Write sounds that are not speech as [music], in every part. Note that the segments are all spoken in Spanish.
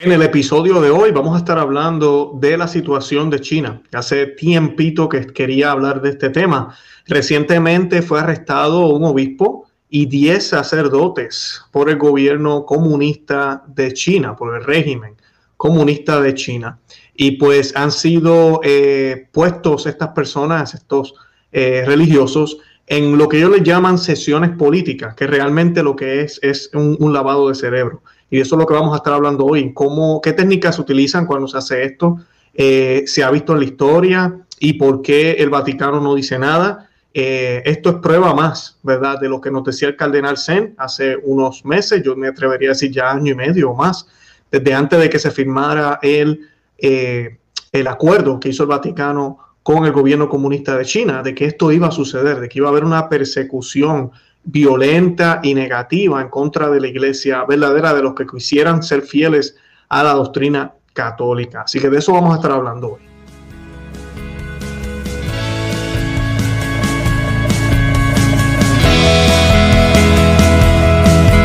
En el episodio de hoy vamos a estar hablando de la situación de China. Hace tiempito que quería hablar de este tema. Recientemente fue arrestado un obispo y 10 sacerdotes por el gobierno comunista de China, por el régimen comunista de China. Y pues han sido eh, puestos estas personas, estos eh, religiosos, en lo que ellos les llaman sesiones políticas, que realmente lo que es es un lavado de cerebro. Y eso es lo que vamos a estar hablando hoy. ¿Cómo, ¿Qué técnicas se utilizan cuando se hace esto? Eh, ¿Se ha visto en la historia? ¿Y por qué el Vaticano no dice nada? Eh, esto es prueba más, ¿verdad? De lo que nos decía el cardenal Zen hace unos meses, yo me atrevería a decir ya año y medio o más, desde antes de que se firmara el, eh, el acuerdo que hizo el Vaticano con el gobierno comunista de China, de que esto iba a suceder, de que iba a haber una persecución violenta y negativa en contra de la iglesia verdadera, de los que quisieran ser fieles a la doctrina católica. Así que de eso vamos a estar hablando hoy.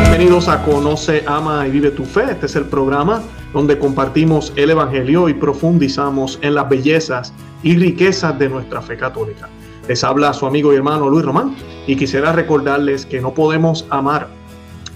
Bienvenidos a Conoce, Ama y Vive tu Fe. Este es el programa donde compartimos el Evangelio y profundizamos en las bellezas y riquezas de nuestra fe católica. Les habla su amigo y hermano Luis Román y quisiera recordarles que no podemos amar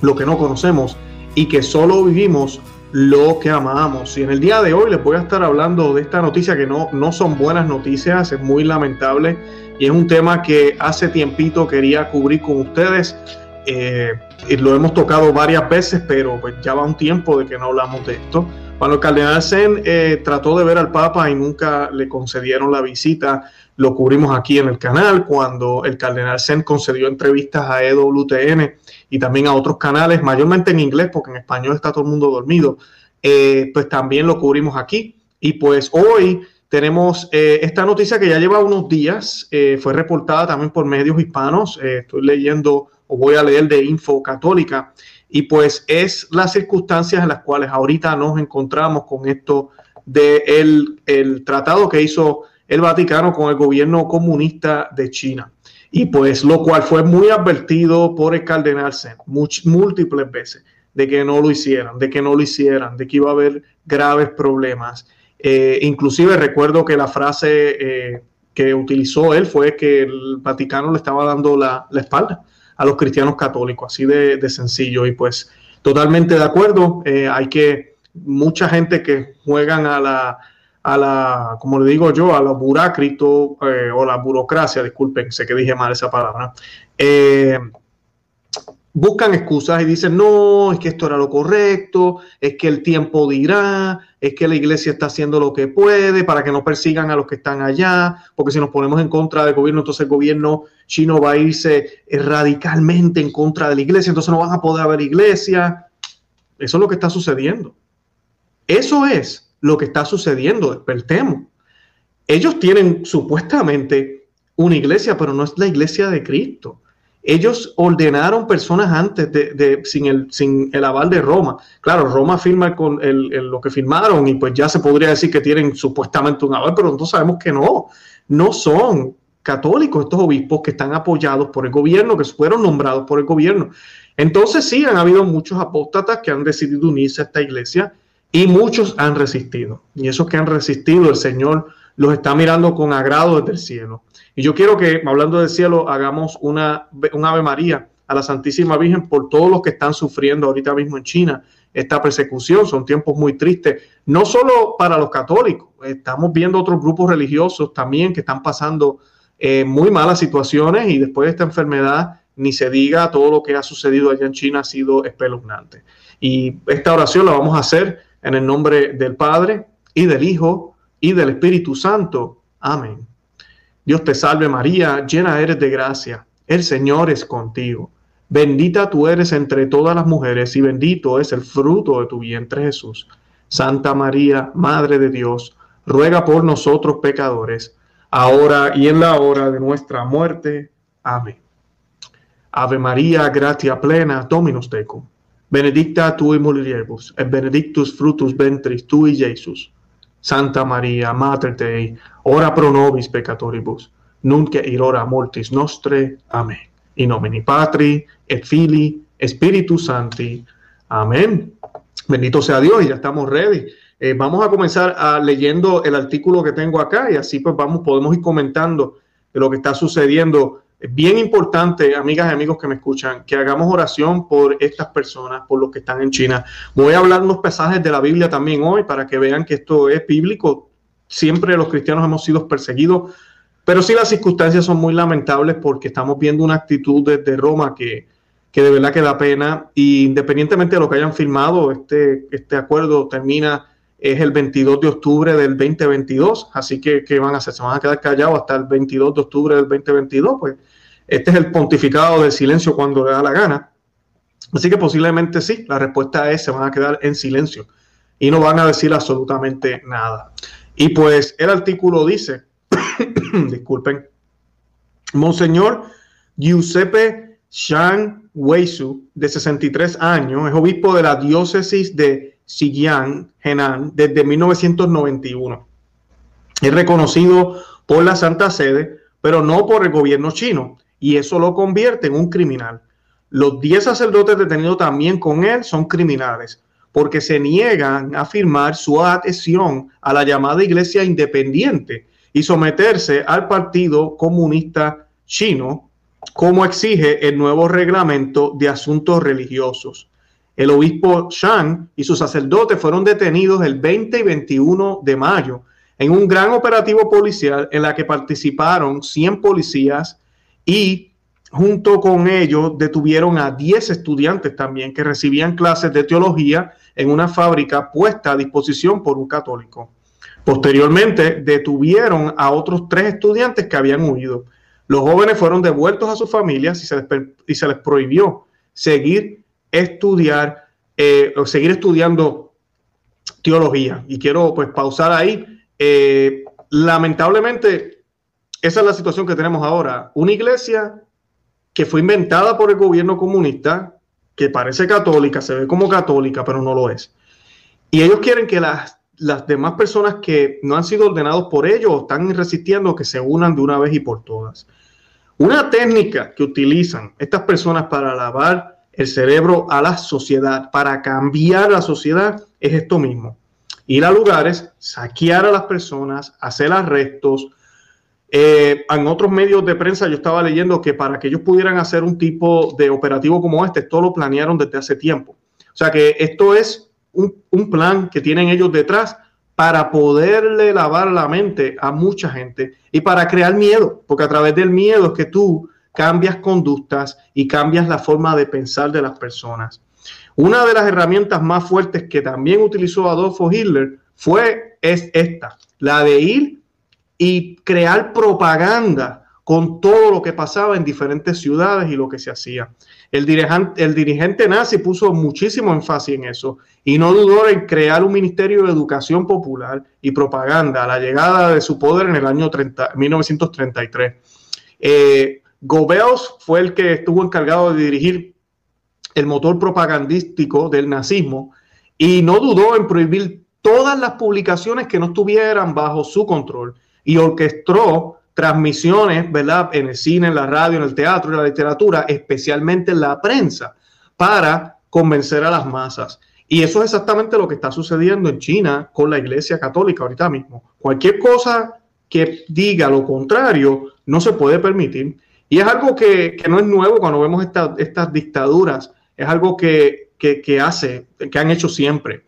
lo que no conocemos y que solo vivimos lo que amamos. Y en el día de hoy les voy a estar hablando de esta noticia que no, no son buenas noticias, es muy lamentable y es un tema que hace tiempito quería cubrir con ustedes. Eh, lo hemos tocado varias veces, pero pues ya va un tiempo de que no hablamos de esto. Cuando el cardenal Zen eh, trató de ver al Papa y nunca le concedieron la visita, lo cubrimos aquí en el canal. Cuando el cardenal Zen concedió entrevistas a EWTN y también a otros canales, mayormente en inglés, porque en español está todo el mundo dormido, eh, pues también lo cubrimos aquí. Y pues hoy tenemos eh, esta noticia que ya lleva unos días, fue reportada también por medios hispanos. estoy leyendo o voy a leer de Info Católica y pues es las circunstancias en las cuales ahorita nos encontramos con esto de el, tratado que hizo el Vaticano con el gobierno comunista de China. Y pues lo cual fue muy advertido por el cardenal Zen múltiples veces de que no lo hicieran, de que no lo hicieran, de que iba a haber graves problemas. Eh, inclusive recuerdo que la frase eh, que utilizó él fue que el Vaticano le estaba dando la, la espalda a los cristianos católicos, así de, sencillo. Y pues totalmente de acuerdo, eh, hay que, mucha gente que juegan a la, a la, como le digo yo, a la burácrito eh, o la burocracia, disculpen, sé que dije mal esa palabra, eh, buscan excusas y dicen, no, es que esto era lo correcto, es que el tiempo dirá, es que la iglesia está haciendo lo que puede para que no persigan a los que están allá, porque si nos ponemos en contra del gobierno, entonces el gobierno chino va a irse radicalmente en contra de la iglesia, entonces no van a poder haber iglesia. Eso es lo que está sucediendo. Eso es lo que está sucediendo, despertemos. Ellos tienen supuestamente una iglesia, pero no es la iglesia de Cristo ellos ordenaron personas antes de, sin, el, sin el aval de Roma. Claro, Roma firma con lo que firmaron y pues ya se podría decir que tienen supuestamente un aval, pero nosotros sabemos que no, no son católicos estos obispos que están apoyados por el gobierno, que fueron nombrados por el gobierno. Entonces sí, han habido muchos apóstatas que han decidido unirse a esta iglesia y muchos han resistido. Y esos que han resistido, el Señor los está mirando con agrado desde el cielo. Y yo quiero que, hablando del cielo, hagamos una, un Ave María a la Santísima Virgen por todos los que están sufriendo ahorita mismo en China esta persecución. Son tiempos muy tristes, no solo para los católicos, estamos viendo otros grupos religiosos también que están pasando eh, muy malas situaciones y después de esta enfermedad, ni se diga, todo lo que ha sucedido allá en China ha sido espeluznante. Y esta oración la vamos a hacer en el nombre del Padre y del Hijo y del Espíritu Santo. Amén. Dios te salve María, llena eres de gracia, el Señor es contigo. Bendita tú eres entre todas las mujeres y bendito es el fruto de tu vientre Jesús. Santa María, Madre de Dios, ruega por nosotros pecadores, ahora y en la hora de nuestra muerte. Amén. Ave María, gratia plena, Dominus tecum. Benedicta tu in mulieribus, et benedictus frutus ventris tui, Jesús. Santa María, Mater Dei, ora pro nobis peccatoribus, nunc et hora mortis nostre. Amén. In nomine Patri, et Filii, Spiritus Sancti. Amén. Bendito sea Dios y ya estamos ready. Eh, vamos a comenzar a, leyendo el artículo que tengo acá y así pues vamos, podemos ir comentando lo que está sucediendo. Bien importante, amigas y amigos que me escuchan, que hagamos oración por estas personas, por los que están en China. Voy a hablar unos pasajes de la Biblia también hoy para que vean que esto es bíblico. Siempre los cristianos hemos sido perseguidos, pero sí las circunstancias son muy lamentables porque estamos viendo una actitud desde Roma que, que de verdad que da pena. Y independientemente de lo que hayan firmado, este, este acuerdo termina es el 22 de octubre del 2022, así que ¿qué van a hacer? ¿Se van a quedar callados hasta el 22 de octubre del 2022? Pues este es el pontificado del silencio cuando le da la gana. Así que posiblemente sí, la respuesta es se van a quedar en silencio y no van a decir absolutamente nada. Y pues el artículo dice, [coughs] disculpen, Monseñor Giuseppe Shang Weisu, de 63 años, es obispo de la diócesis de Xi'an, Henan, desde 1991. Es reconocido por la Santa Sede, pero no por el gobierno chino, y eso lo convierte en un criminal. Los 10 sacerdotes detenidos también con él son criminales, porque se niegan a firmar su adhesión a la llamada Iglesia Independiente y someterse al Partido Comunista Chino, como exige el nuevo reglamento de asuntos religiosos. El obispo Shang y sus sacerdotes fueron detenidos el 20 y 21 de mayo en un gran operativo policial en la que participaron 100 policías y junto con ellos detuvieron a 10 estudiantes también que recibían clases de teología en una fábrica puesta a disposición por un católico. Posteriormente detuvieron a otros tres estudiantes que habían huido. Los jóvenes fueron devueltos a sus familias y se les, y se les prohibió seguir estudiar eh, o seguir estudiando teología. Y quiero pues pausar ahí. Eh, lamentablemente, esa es la situación que tenemos ahora. Una iglesia que fue inventada por el gobierno comunista, que parece católica, se ve como católica, pero no lo es. Y ellos quieren que las, las demás personas que no han sido ordenados por ellos están resistiendo que se unan de una vez y por todas. Una técnica que utilizan estas personas para lavar el cerebro a la sociedad, para cambiar la sociedad, es esto mismo. Ir a lugares, saquear a las personas, hacer arrestos. Eh, en otros medios de prensa yo estaba leyendo que para que ellos pudieran hacer un tipo de operativo como este, esto lo planearon desde hace tiempo. O sea que esto es un, plan que tienen ellos detrás para poderle lavar la mente a mucha gente y para crear miedo, porque a través del miedo es que tú cambias conductas y cambias la forma de pensar de las personas. Una de las herramientas más fuertes que también utilizó Adolfo Hitler fue es esta, la de ir y crear propaganda con todo lo que pasaba en diferentes ciudades y lo que se hacía. El dirigente, el dirigente nazi puso muchísimo énfasis en eso y no dudó en crear un ministerio de educación popular y propaganda a la llegada de su poder en el año 30, 1933. Eh, fue el que estuvo encargado de dirigir el motor propagandístico del nazismo y no dudó en prohibir todas las publicaciones que no estuvieran bajo su control y orquestó transmisiones, ¿verdad? En el cine, en la radio, en el teatro, en la literatura, especialmente en la prensa, para convencer a las masas. Y eso es exactamente lo que está sucediendo en China con la Iglesia Católica ahorita mismo. Cualquier cosa que diga lo contrario no se puede permitir. Y es algo que, no es nuevo cuando vemos estas dictaduras, es algo que, hace, que han hecho siempre.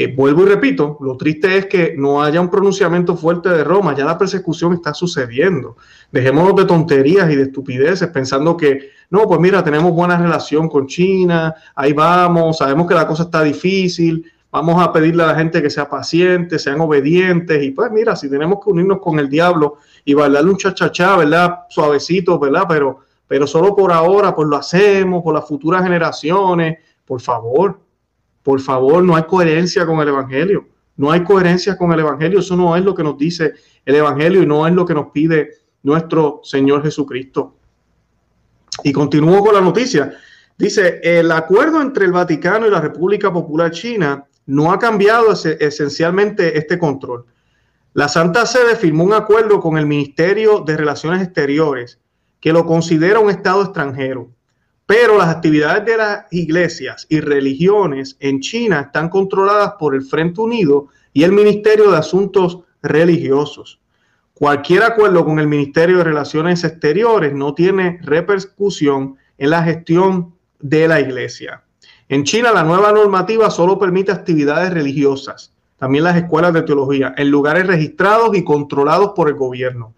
Eh, vuelvo y repito, lo triste es que no haya un pronunciamiento fuerte de Roma, ya la persecución está sucediendo. Dejémonos de tonterías y de estupideces pensando que, no, pues mira, tenemos buena relación con China, ahí vamos, sabemos que la cosa está difícil, vamos a pedirle a la gente que sea paciente, sean obedientes y pues mira, si tenemos que unirnos con el diablo y bailarle un chachachá, ¿verdad? Suavecito, ¿verdad? Pero, pero solo por ahora, pues lo hacemos, por las futuras generaciones, por favor, por favor, no hay coherencia con el Evangelio. No hay coherencia con el Evangelio. Eso no es lo que nos dice el Evangelio y no es lo que nos pide nuestro Señor Jesucristo. Y continúo con la noticia. Dice, el acuerdo entre el Vaticano y la República Popular China no ha cambiado esencialmente este control. La Santa Sede firmó un acuerdo con el Ministerio de Relaciones Exteriores que lo considera un Estado extranjero Pero las actividades de las iglesias y religiones en China están controladas por el Frente Unido y el Ministerio de Asuntos Religiosos. Cualquier acuerdo con el Ministerio de Relaciones Exteriores no tiene repercusión en la gestión de la iglesia. En China la nueva normativa solo permite actividades religiosas, también las escuelas de teología, en lugares registrados y controlados por el gobierno.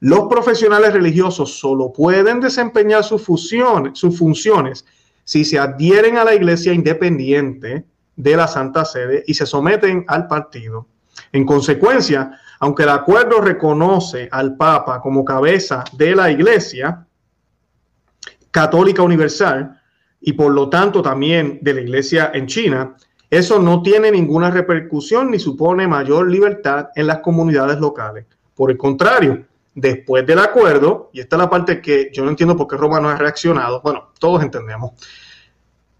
Los profesionales religiosos solo pueden desempeñar sus, funciones, si se adhieren a la iglesia independiente de la Santa Sede y se someten al partido. En consecuencia, aunque el acuerdo reconoce al Papa como cabeza de la Iglesia católica universal y por lo tanto también de la Iglesia en China, eso no tiene ninguna repercusión ni supone mayor libertad en las comunidades locales. Por el contrario, después del acuerdo, y esta es la parte que yo no entiendo por qué Roma no ha reaccionado, bueno, todos entendemos,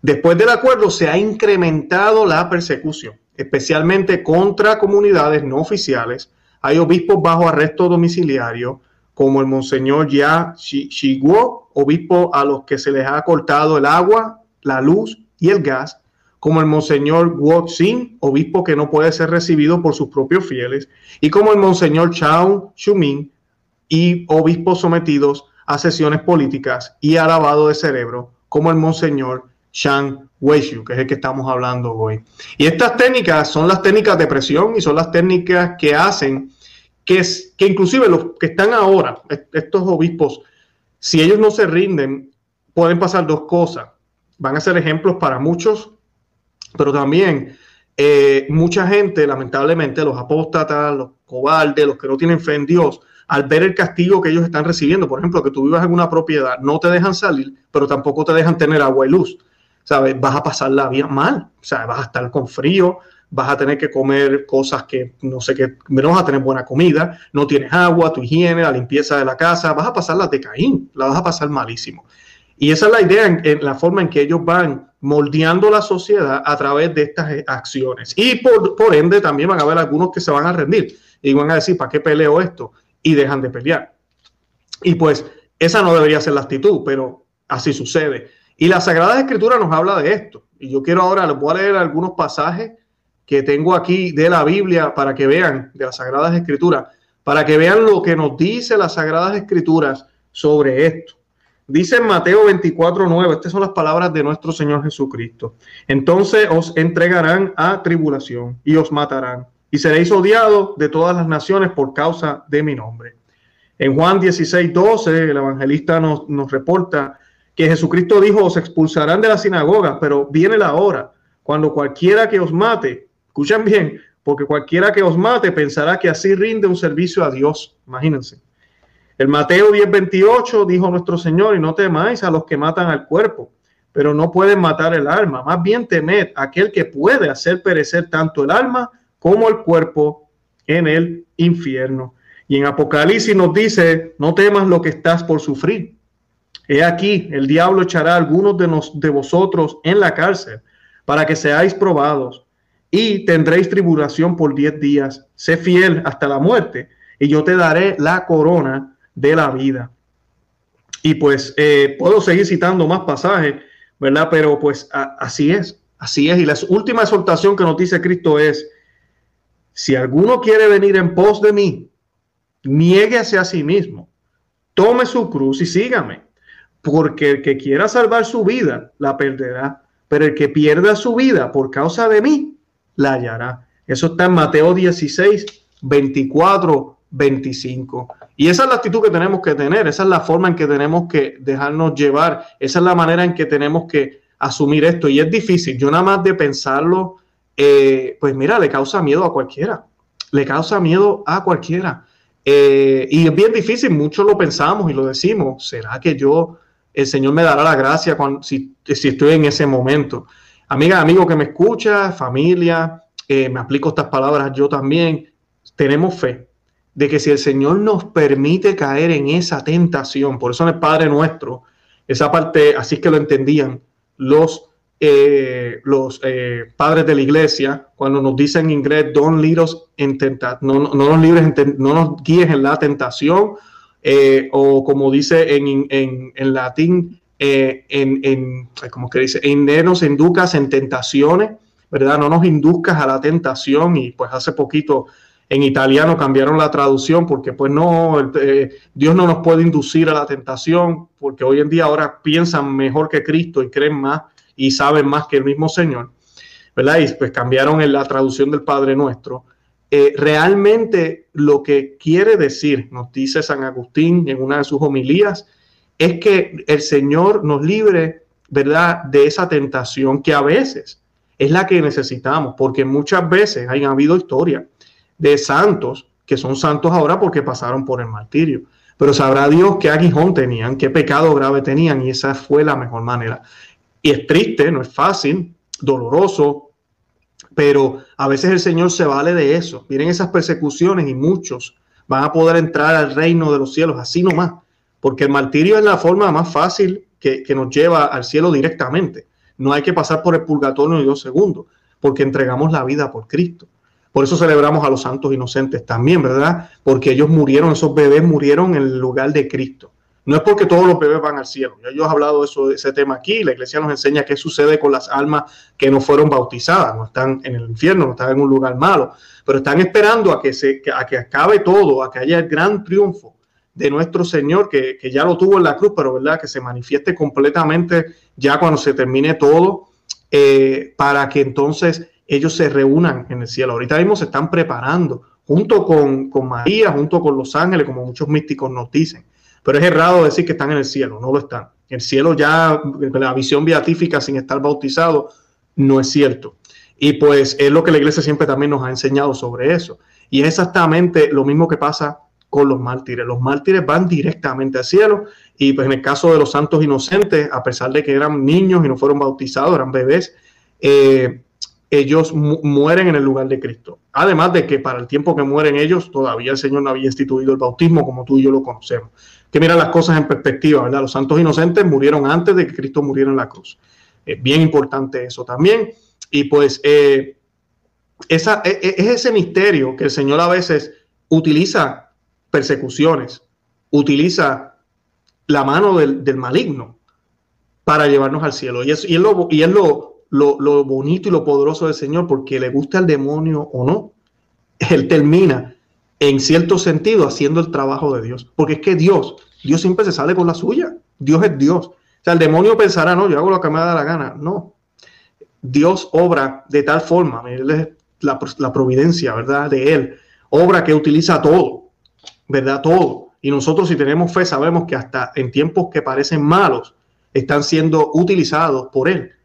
después del acuerdo se ha incrementado la persecución especialmente contra comunidades no oficiales. Hay obispos bajo arresto domiciliario, como el Monseñor Ya Shiguo, obispo a los que se les ha cortado el agua, la luz y el gas, como el Monseñor Guo Xin, obispo que no puede ser recibido por sus propios fieles, y como el Monseñor Chao Shuming, y obispos sometidos a sesiones políticas y a de cerebro, como el Monseñor Shang Weishu, que es el que estamos hablando hoy. Y estas técnicas son las técnicas de presión y son las técnicas que hacen que, es, que inclusive los que están ahora, estos obispos, si ellos no se rinden, pueden pasar dos cosas. Van a ser ejemplos para muchos, pero también eh, mucha gente, lamentablemente, los apóstatas, los cobardes, los que no tienen fe en Dios, al ver el castigo que ellos están recibiendo, por ejemplo, que tú vivas en una propiedad, no te dejan salir, pero tampoco te dejan tener agua y luz. ¿sabes? Vas a pasarla bien mal, o sea, vas a estar con frío, vas a tener que comer cosas que no sé qué, no vas a tener buena comida, no tienes agua, tu higiene, la limpieza de la casa, vas a pasarla de caín, la vas a pasar malísimo. Y esa es la idea, en, la forma en que ellos van moldeando la sociedad a través de estas acciones. Y por, por ende también van a haber algunos que se van a rendir y van a decir, ¿para qué peleo esto? Y dejan de pelear. Y pues esa no debería ser la actitud, pero así sucede. Y la Sagrada Escritura nos habla de esto. Y yo quiero ahora, les voy a leer algunos pasajes que tengo aquí de la Biblia para que vean, de las Sagradas Escrituras, para que vean lo que nos dice las Sagradas Escrituras sobre esto. Dice en Mateo 24, 9, estas son las palabras de nuestro Señor Jesucristo. Entonces os entregarán a tribulación y os matarán y seréis odiados de todas las naciones por causa de mi nombre. En Juan 16, 12, el evangelista nos, nos reporta que Jesucristo dijo, os expulsarán de la sinagoga, pero viene la hora cuando cualquiera que os mate, escuchen bien, porque cualquiera que os mate pensará que así rinde un servicio a Dios. Imagínense. El Mateo 10:28 dijo nuestro Señor, y no temáis a los que matan al cuerpo, pero no pueden matar el alma. Más bien temed aquel que puede hacer perecer tanto el alma como el cuerpo en el infierno. Y en Apocalipsis nos dice, no temas lo que estás por sufrir He aquí, el diablo echará a algunos de vosotros en la cárcel para que seáis probados y tendréis tribulación por diez días. Sé fiel hasta la muerte y yo te daré la corona de la vida. Y pues eh, puedo seguir citando más pasajes, ¿verdad? Pero pues así es, así es. Y la última exhortación que nos dice Cristo es, si alguno quiere venir en pos de mí, niéguese a sí mismo, tome su cruz y sígame porque el que quiera salvar su vida la perderá, pero el que pierda su vida por causa de mí la hallará. Eso está en Mateo 16, 24, 25. Y esa es la actitud que tenemos que tener, esa es la forma en que tenemos que dejarnos llevar, esa es la manera en que tenemos que asumir esto. Y es difícil, yo nada más de pensarlo, eh, pues mira, le causa miedo a cualquiera, le causa miedo a cualquiera. Eh, y es bien difícil, muchos lo pensamos y lo decimos, ¿será que yo el Señor me dará la gracia cuando, si, estoy en ese momento. Amiga, amigo que me escucha, familia, eh, me aplico estas palabras yo también, tenemos fe de que si el Señor nos permite caer en esa tentación, por eso en el Padre nuestro, esa parte, así es que lo entendían los, eh, los eh, padres de la iglesia, cuando nos dicen en inglés, don't lead us in no, no, nos libres, no nos guíes en la tentación, eh, o como dice en, en, latín, eh, en, en, como que dice, en nos inducas en tentaciones, ¿verdad? No nos induzcas a la tentación y pues hace poquito en italiano cambiaron la traducción porque pues no, eh, Dios no nos puede inducir a la tentación porque hoy en día ahora piensan mejor que Cristo y creen más y saben más que el mismo Señor, ¿verdad? Y pues cambiaron en la traducción del Padre Nuestro. Eh, realmente lo que quiere decir, nos dice San Agustín en una de sus homilías, es que el Señor nos libre, ¿verdad?, de esa tentación que a veces es la que necesitamos, porque muchas veces han habido historias de santos que son santos ahora porque pasaron por el martirio. Pero sabrá Dios qué aguijón tenían, qué pecado grave tenían, y esa fue la mejor manera. Y es triste, no es fácil, doloroso, pero a veces el Señor se vale de eso. Miren esas persecuciones y muchos van a poder entrar al reino de los cielos así nomás, porque el martirio es la forma más fácil que, que nos lleva al cielo directamente. No hay que pasar por el purgatorio ni dos segundos, porque entregamos la vida por Cristo. Por eso celebramos a los santos inocentes también, ¿verdad? Porque ellos murieron, esos bebés murieron en el lugar de Cristo. No es porque todos los bebés van al cielo. Yo he hablado de ese tema aquí. La iglesia nos enseña qué sucede con las almas que no fueron bautizadas. No están en el infierno, no están en un lugar malo. Pero están esperando a que, se, a que acabe todo, a que haya el gran triunfo de nuestro Señor, que, que, ya lo tuvo en la cruz, pero verdad que se manifieste completamente ya cuando se termine todo, eh, para que entonces ellos se reúnan en el cielo. Ahorita mismo se están preparando junto con, María, junto con los ángeles, como muchos místicos nos dicen. Pero es errado decir que están en el cielo, no lo están. El cielo ya, la visión beatífica sin estar bautizado, no es cierto. Y pues es lo que la iglesia siempre también nos ha enseñado sobre eso. Y es exactamente lo mismo que pasa con los mártires. Los mártires van directamente al cielo y pues en el caso de los santos inocentes, a pesar de que eran niños y no fueron bautizados, eran bebés, eh, ellos mueren en el lugar de Cristo. Además de que para el tiempo que mueren ellos, todavía el Señor no había instituido el bautismo como tú y yo lo conocemos. Que mira las cosas en perspectiva, ¿verdad? Los santos inocentes murieron antes de que Cristo muriera en la cruz. Es bien importante eso también. Y pues eh, esa, e, e, es ese misterio que el Señor a veces utiliza persecuciones, utiliza la mano del, maligno para llevarnos al cielo. Y es, y lo, y lo lo, bonito y lo poderoso del Señor, porque le gusta al demonio o no, él termina en cierto sentido haciendo el trabajo de Dios. Porque es que Dios, Dios siempre se sale con la suya. Dios es Dios. O sea, el demonio pensará, no, yo hago lo que me da la gana. No. Dios obra de tal forma, la, la providencia, ¿verdad? De Él. Obra que utiliza todo, ¿verdad? Todo. Y nosotros si tenemos fe sabemos que hasta en tiempos que parecen malos, están siendo utilizados por Él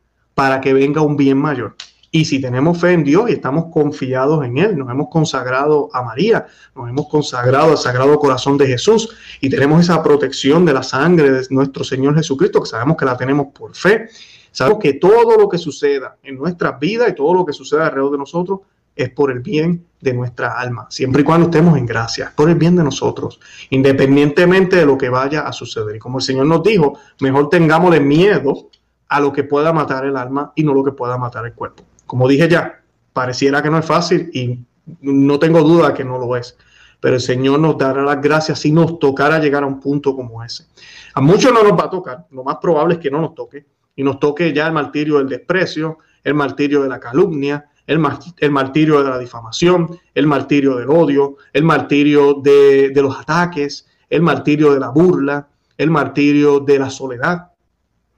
para que venga un bien mayor. Y si tenemos fe en Dios y estamos confiados en Él, nos hemos consagrado a María, nos hemos consagrado al Sagrado Corazón de Jesús y tenemos esa protección de la sangre de nuestro Señor Jesucristo, que sabemos que la tenemos por fe, sabemos que todo lo que suceda en nuestra vida y todo lo que suceda alrededor de nosotros es por el bien de nuestra alma, siempre y cuando estemos en gracia, por el bien de nosotros, independientemente de lo que vaya a suceder. Y como el Señor nos dijo, mejor tengámosle miedo a lo que pueda matar el alma y no lo que pueda matar el cuerpo. Como dije ya, pareciera que no es fácil y no tengo duda que no lo es, pero el Señor nos dará las gracias si nos tocara llegar a un punto como ese. A muchos no nos va a tocar, lo más probable es que no nos toque y nos toque ya el martirio del desprecio, el martirio de la calumnia, el, martirio de la difamación, el martirio del odio, el martirio de los ataques, el martirio de la burla, el martirio de la soledad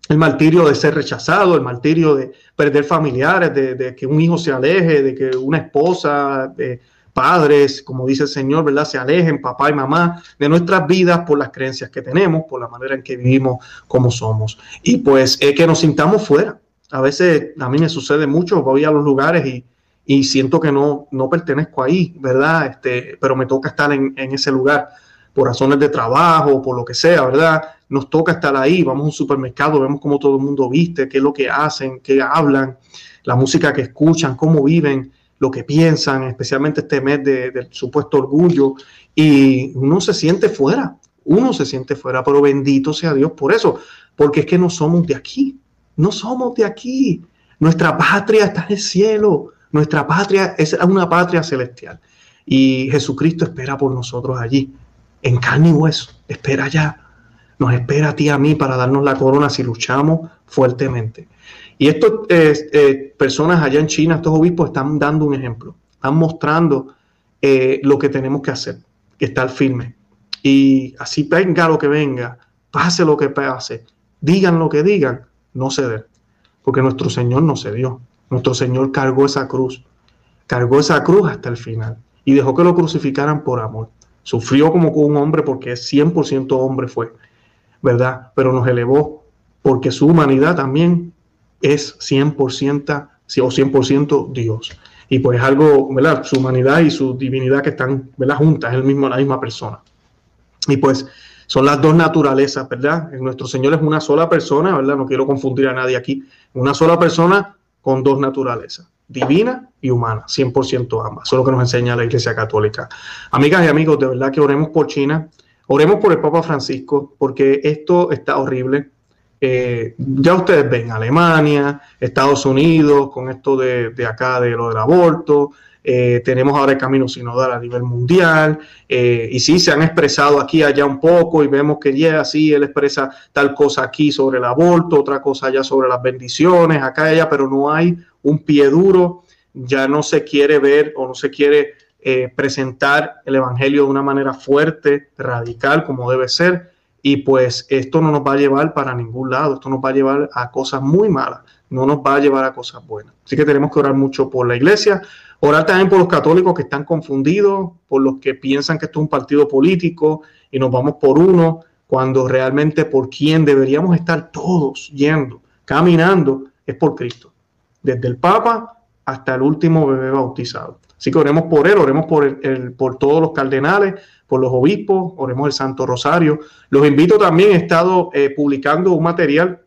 el martirio de ser rechazado, el martirio de perder familiares, de, que un hijo se aleje, de que una esposa, de padres, como dice el Señor, ¿verdad? Se alejen, papá y mamá, de nuestras vidas por las creencias que tenemos, por la manera en que vivimos como somos. Y pues es que nos sintamos fuera. A veces a mí me sucede mucho, voy a los lugares y, siento que no, no pertenezco ahí, ¿verdad? Este, pero me toca estar en, en ese lugar por razones de trabajo, por lo que sea, ¿verdad? Nos toca estar ahí, vamos a un supermercado, vemos cómo todo el mundo viste, qué es lo que hacen, qué hablan, la música que escuchan, cómo viven, lo que piensan, especialmente este mes del supuesto orgullo, y uno se siente fuera, uno se siente fuera, pero bendito sea Dios por eso, porque es que no somos de aquí, no somos de aquí, nuestra patria está en el cielo, nuestra patria es una patria celestial, y Jesucristo espera por nosotros allí en carne y hueso, espera ya. Nos espera a ti y a mí para darnos la corona si luchamos fuertemente. Y estas eh, personas allá en China, estos obispos, están dando un ejemplo, están mostrando eh, lo que tenemos que hacer, estar firme. Y así venga lo que venga, pase lo que pase, digan lo que digan, no ceder. Porque nuestro Señor no cedió. Nuestro Señor cargó esa cruz, cargó esa cruz hasta el final y dejó que lo crucificaran por amor. Sufrió como un hombre porque 100% hombre fue, ¿verdad? Pero nos elevó porque su humanidad también es 100% o 100% Dios. Y pues algo, ¿verdad? Su humanidad y su divinidad que están, ¿verdad? Juntas, es el mismo, la misma persona. Y pues son las dos naturalezas, ¿verdad? Nuestro Señor es una sola persona, ¿verdad? No quiero confundir a nadie aquí. Una sola persona con dos naturalezas, divina y humana, 100% ambas. Eso es lo que nos enseña la Iglesia Católica. Amigas y amigos, de verdad que oremos por China, oremos por el Papa Francisco, porque esto está horrible. Eh, ya ustedes ven, Alemania, Estados Unidos, con esto de, de acá, de lo del aborto, eh, tenemos ahora el camino sinodal a nivel mundial, eh, y sí, se han expresado aquí allá un poco y vemos que ya sí, él expresa tal cosa aquí sobre el aborto, otra cosa allá sobre las bendiciones, acá y allá, pero no hay un pie duro, ya no se quiere ver o no se quiere eh, presentar el Evangelio de una manera fuerte, radical, como debe ser, y pues esto no nos va a llevar para ningún lado, esto nos va a llevar a cosas muy malas, no nos va a llevar a cosas buenas. Así que tenemos que orar mucho por la iglesia, Orar también por los católicos que están confundidos, por los que piensan que esto es un partido político y nos vamos por uno, cuando realmente por quien deberíamos estar todos yendo, caminando, es por Cristo. Desde el Papa hasta el último bebé bautizado. Así que oremos por él, oremos por, el, por todos los cardenales, por los obispos, oremos el Santo Rosario. Los invito también, he estado eh, publicando un material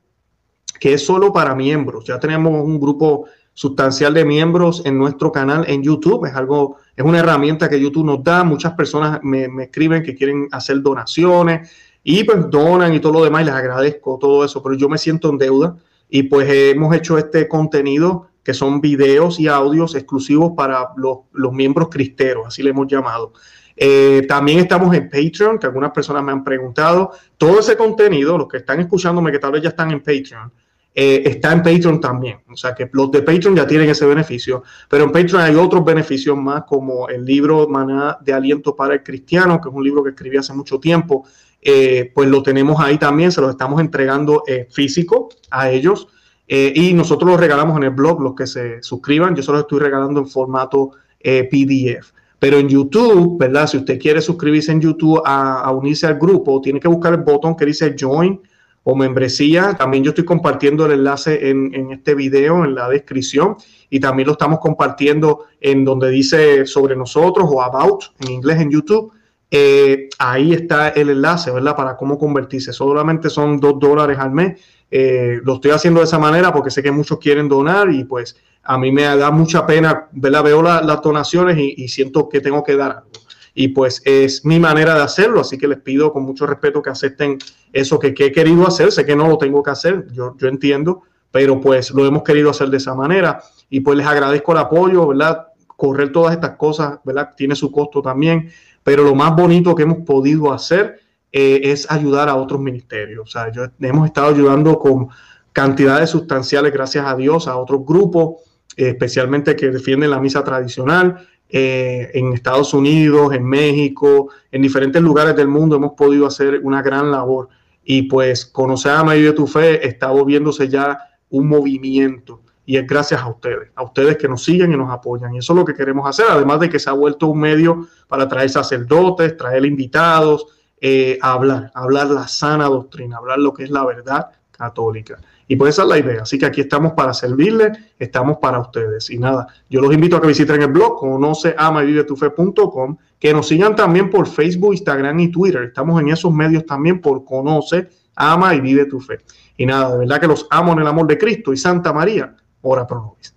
que es solo para miembros. Ya tenemos un grupo sustancial de miembros en nuestro canal en YouTube. Es algo, es una herramienta que YouTube nos da. Muchas personas me, escriben que quieren hacer donaciones y pues donan y todo lo demás les agradezco todo eso, pero yo me siento en deuda y pues hemos hecho este contenido que son videos y audios exclusivos para los, miembros cristeros, así le hemos llamado. Eh, también estamos en Patreon, que algunas personas me han preguntado. Todo ese contenido, los que están escuchándome, que tal vez ya están en Patreon, eh, está en Patreon también. O sea que los de Patreon ya tienen ese beneficio, pero en Patreon hay otros beneficios más como el libro Maná de Aliento para el Cristiano, que es un libro que escribí hace mucho tiempo. Eh, pues lo tenemos ahí también, se los estamos entregando físico a ellos y nosotros los regalamos en el blog, los que se suscriban, yo se los estoy regalando en formato PDF. Pero en YouTube, ¿verdad? Si usted quiere suscribirse en YouTube a, unirse al grupo, tiene que buscar el botón que dice Join o membresía. También yo estoy compartiendo el enlace en, este video, en la descripción, y también lo estamos compartiendo en donde dice sobre nosotros o about en inglés en YouTube. Eh, ahí está el enlace, ¿verdad? Para cómo convertirse. Solamente son dos dólares al mes. Eh, lo estoy haciendo de esa manera porque sé que muchos quieren donar y pues a mí me da mucha pena, ¿verdad? Veo las donaciones y, siento que tengo que dar algo y pues es mi manera de hacerlo, así que les pido con mucho respeto que acepten eso que, he querido hacer, sé que no lo tengo que hacer, yo, yo entiendo, pero pues lo hemos querido hacer de esa manera y pues les agradezco el apoyo, ¿verdad? Correr todas estas cosas, ¿verdad? Tiene su costo también, pero lo más bonito que hemos podido hacer eh, es ayudar a otros ministerios, o sea, yo, hemos estado ayudando con cantidades sustanciales, gracias a Dios, a otros grupos, especialmente que defienden la misa tradicional, eh, en Estados Unidos, en México, en diferentes lugares del mundo hemos podido hacer una gran labor. Y pues conocer a María de tu Fe está volviéndose ya un movimiento. Y es gracias a ustedes, a ustedes que nos siguen y nos apoyan. Y eso es lo que queremos hacer, además de que se ha vuelto un medio para traer sacerdotes, traer invitados, eh, hablar, hablar la sana doctrina, hablar lo que es la verdad católica. Y pues esa es la idea. Así que aquí estamos para servirles, estamos para ustedes. Y nada, yo los invito a que visiten el blog conoce ama y que nos sigan también por Facebook, Instagram y Twitter. Estamos en esos medios también por conoce, ama y vive tu fe. Y nada, de verdad que los amo en el amor de Cristo y Santa María, ora pro nobis.